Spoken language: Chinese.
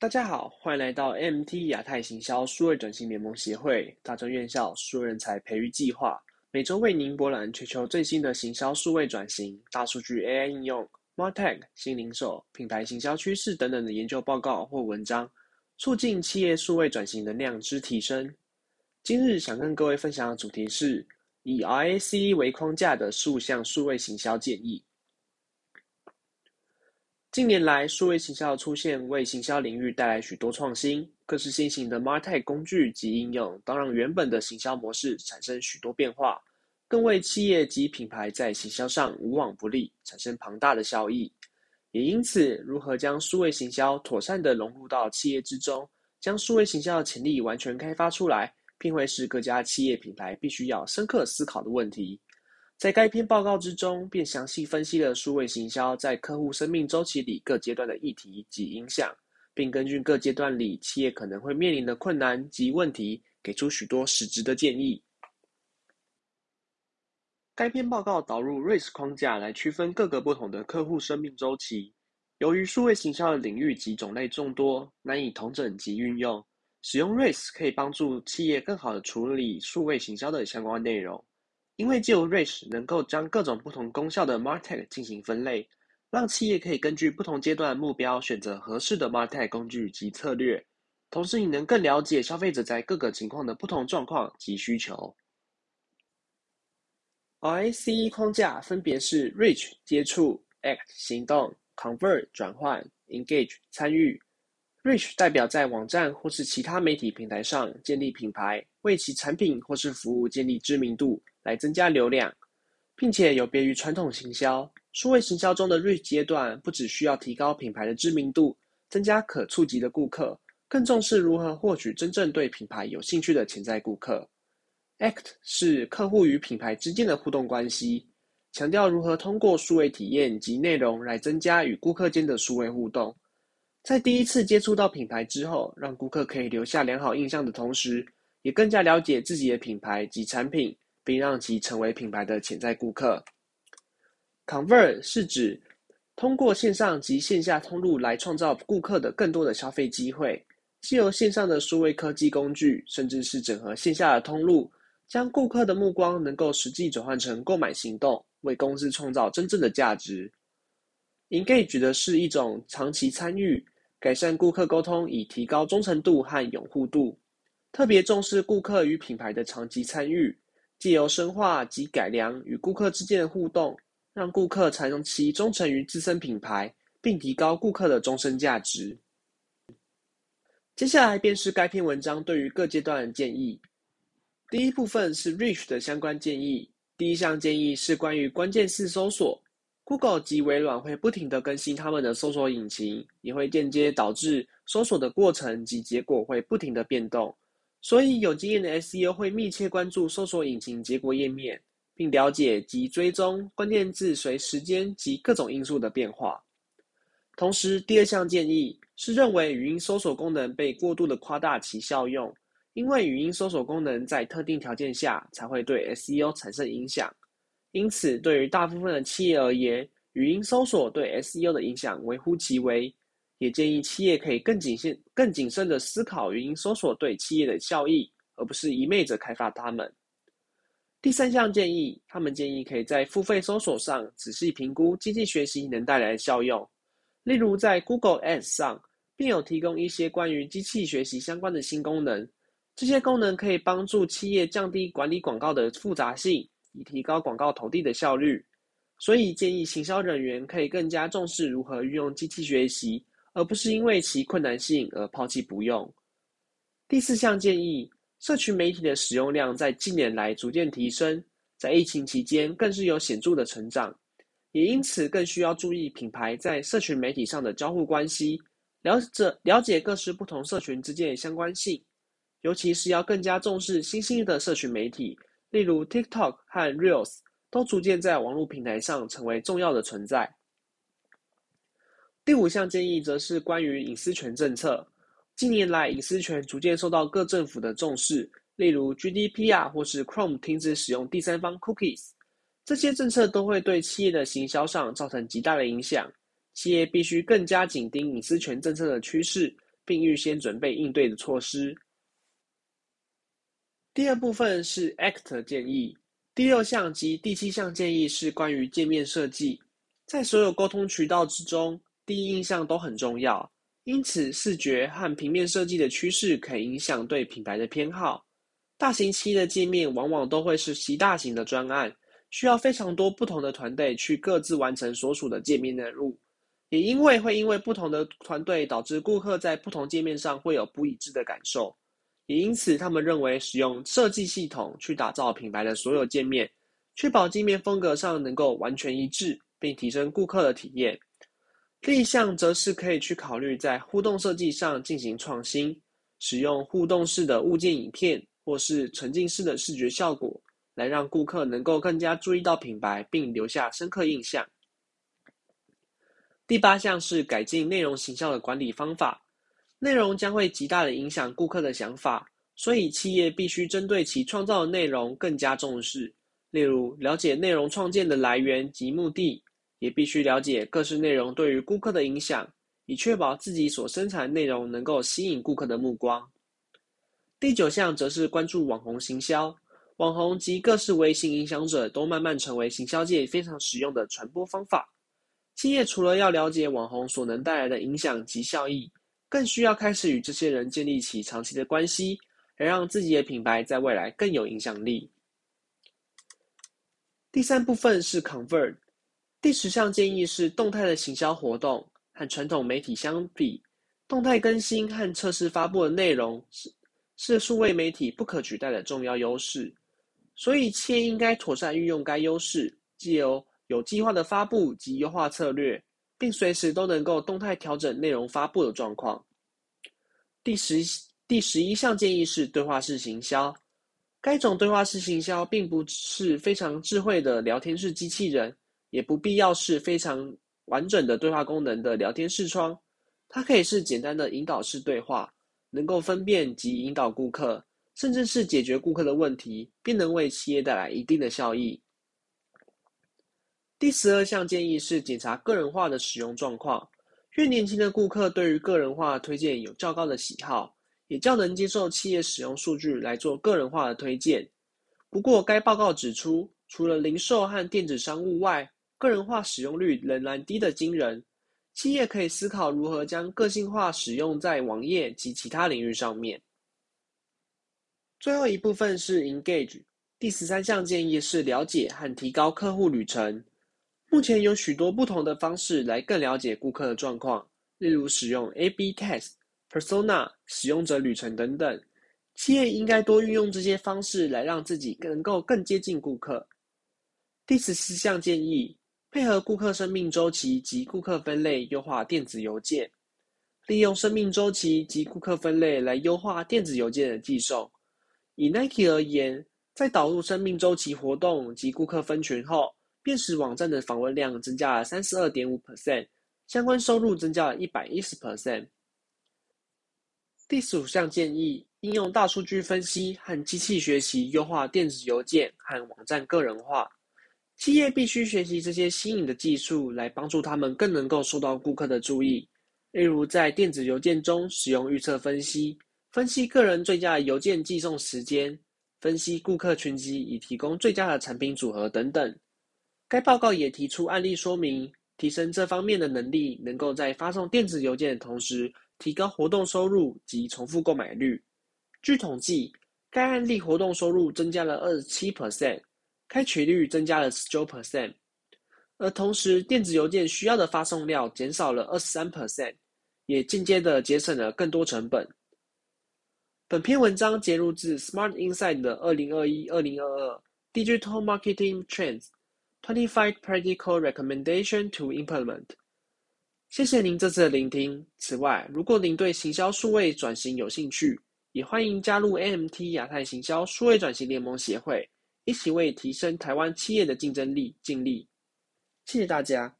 大家好，欢迎来到 MT 亚太行销数位转型联盟协会大专院校数人才培育计划，每周为您博览全球最新的行销数位转型、大数据 AI 应用、Martech 新零售、品牌行销趋势等等的研究报告或文章，促进企业数位转型的量之提升。今日想跟各位分享的主题是以 RAC 为框架的数项数位行销建议。近年来，数位行销的出现为行销领域带来许多创新，各式新型的 Martech 工具及应用，当让原本的行销模式产生许多变化，更为企业及品牌在行销上无往不利，产生庞大的效益。也因此，如何将数位行销妥善地融入到企业之中，将数位行销的潜力完全开发出来，并会是各家企业品牌必须要深刻思考的问题。在该篇报告之中，便详细分析了数位行销在客户生命周期里各阶段的议题及影响，并根据各阶段里企业可能会面临的困难及问题，给出许多实质的建议。该篇报告导入 RACE 框架来区分各个不同的客户生命周期。由于数位行销的领域及种类众多，难以同整及运用，使用 RACE 可以帮助企业更好的处理数位行销的相关内容。因为借由 RACE 能够将各种不同功效的 Martech 进行分类，让企业可以根据不同阶段目标选择合适的 Martech 工具及策略，同时你能更了解消费者在各个情况的不同状况及需求。RACE 框架分别是 Reach 接触、Act 行动、Convert 转换、Engage 参与。Reach 代表在网站或是其他媒体平台上建立品牌，为其产品或是服务建立知名度。来增加流量，并且有别于传统行销，数位行销中的 reach 阶段，不只需要提高品牌的知名度，增加可触及的顾客，更重视如何获取真正对品牌有兴趣的潜在顾客。Act 是客户与品牌之间的互动关系，强调如何通过数位体验及内容来增加与顾客间的数位互动。在第一次接触到品牌之后，让顾客可以留下良好印象的同时，也更加了解自己的品牌及产品。并让其成为品牌的潜在顾客。Convert 是指通过线上及线下通路来创造顾客的更多的消费机会，既由线上的数位科技工具，甚至是整合线下的通路，将顾客的目光能够实际转换成购买行动，为公司创造真正的价值。Engage 的是一种长期参与，改善顾客沟通，以提高忠诚度和拥护度，特别重视顾客与品牌的长期参与。借由深化及改良与顾客之间的互动，让顾客长期忠诚于自身品牌，并提高顾客的终身价值。接下来便是该篇文章对于各阶段的建议。第一部分是 Reach 的相关建议。第一项建议是关于关键字搜索。Google 及微软会不停地更新他们的搜索引擎，也会间接导致搜索的过程及结果会不停地变动。所以，有经验的 SEO 会密切关注搜索引擎结果页面，并了解及追踪关键字随时间及各种因素的变化。同时，第二项建议是认为语音搜索功能被过度的夸大其效用，因为语音搜索功能在特定条件下才会对 SEO 产生影响。因此，对于大部分的企业而言，语音搜索对 SEO 的影响微乎其微。也建议企业可以更谨慎、更谨慎地思考语音搜索对企业的效益，而不是一昧着开发它们。第三项建议，他们建议可以在付费搜索上仔细评估机器学习能带来的效用，例如在 Google Ads 上，并有提供一些关于机器学习相关的新功能。这些功能可以帮助企业降低管理广告的复杂性，以提高广告投递的效率。所以建议行销人员可以更加重视如何运用机器学习。而不是因为其困难性而抛弃不用。第四项建议，社群媒体的使用量在近年来逐渐提升，在疫情期间更是有显著的成长，也因此更需要注意品牌在社群媒体上的交互关系，了解了解各式不同社群之间的相关性，尤其是要更加重视新兴的社群媒体，例如 TikTok 和 Reels，都逐渐在网络平台上成为重要的存在。第五项建议则是关于隐私权政策。近年来，隐私权逐渐受到各政府的重视，例如 GDPR 或是 Chrome 停止使用第三方 cookies。这些政策都会对企业的行销上造成极大的影响。企业必须更加紧盯隐私权政策的趋势，并预先准备应对的措施。第二部分是 ACT 建议，第六项及第七项建议是关于界面设计。在所有沟通渠道之中，第一印象都很重要，因此视觉和平面设计的趋势可以影响对品牌的偏好。大型企业的界面往往都会是极大型的专案，需要非常多不同的团队去各自完成所属的界面任务。也因为会因为不同的团队，导致顾客在不同界面上会有不一致的感受。也因此，他们认为使用设计系统去打造品牌的所有界面，确保界面风格上能够完全一致，并提升顾客的体验。另一项则是可以去考虑在互动设计上进行创新，使用互动式的物件影片或是沉浸式的视觉效果，来让顾客能够更加注意到品牌，并留下深刻印象。第八项是改进内容形象的管理方法。内容将会极大的影响顾客的想法，所以企业必须针对其创造的内容更加重视。例如，了解内容创建的来源及目的，也必须了解各式内容对于顾客的影响，以确保自己所生产内容能够吸引顾客的目光。第九项则是关注网红行销，网红及各式微信影响者都慢慢成为行销界非常实用的传播方法。企业除了要了解网红所能带来的影响及效益，更需要开始与这些人建立起长期的关系，来让自己的品牌在未来更有影响力。第三部分是 convert，第十项建议是动态的行销活动和传统媒体相比，动态更新和测试发布的内容是是数位媒体不可取代的重要优势，所以企业应该妥善运用该优势，既有有计划的发布及优化策略。并随时都能够动态调整内容发布的状况。第十第十一项建议是对话式行销。该种对话式行销并不是非常智慧的聊天式机器人，也不必要是非常完整的对话功能的聊天视窗。它可以是简单的引导式对话，能够分辨及引导顾客，甚至是解决顾客的问题，并能为企业带来一定的效益。第十二项建议是检查个人化的使用状况。越年轻的顾客对于个人化推荐有较高的喜好，也较能接受企业使用数据来做个人化的推荐。不过，该报告指出，除了零售和电子商务外，个人化使用率仍然低得惊人。企业可以思考如何将个性化使用在网页及其他领域上面。最后一部分是 engage。第十三项建议是了解和提高客户旅程。目前有许多不同的方式来更了解顾客的状况，例如使用 A/B test、Persona、使用者旅程等等。企业应该多运用这些方式来让自己能够更接近顾客。第十四项建议：配合顾客生命周期及顾客分类优化电子邮件，利用生命周期及顾客分类来优化电子邮件的寄送。以 Nike 而言，在导入生命周期活动及顾客分群后。便使网站的访问量增加了三十二点五 percent，相关收入增加了一百一十 percent。第十五项建议：应用大数据分析和机器学习优化电子邮件和网站个人化。企业必须学习这些新颖的技术，来帮助他们更能够受到顾客的注意。例如，在电子邮件中使用预测分析，分析个人最佳的邮件寄送时间，分析顾客群集以提供最佳的产品组合等等。该报告也提出案例说明，提升这方面的能力，能够在发送电子邮件的同时，提高活动收入及重复购买率。据统计，该案例活动收入增加了二十七 percent，开取率增加了十九 percent，而同时电子邮件需要的发送量减少了二十三 percent，也间接的节省了更多成本。本篇文章节录自 Smart Insight 的二零二一二零二二 Digital Marketing Trends。Twenty-five practical recommendation to implement。谢谢您这次的聆听。此外，如果您对行销数位转型有兴趣，也欢迎加入 AMT 亚太行销数位转型联盟协会，一起为提升台湾企业的竞争力尽力。谢谢大家。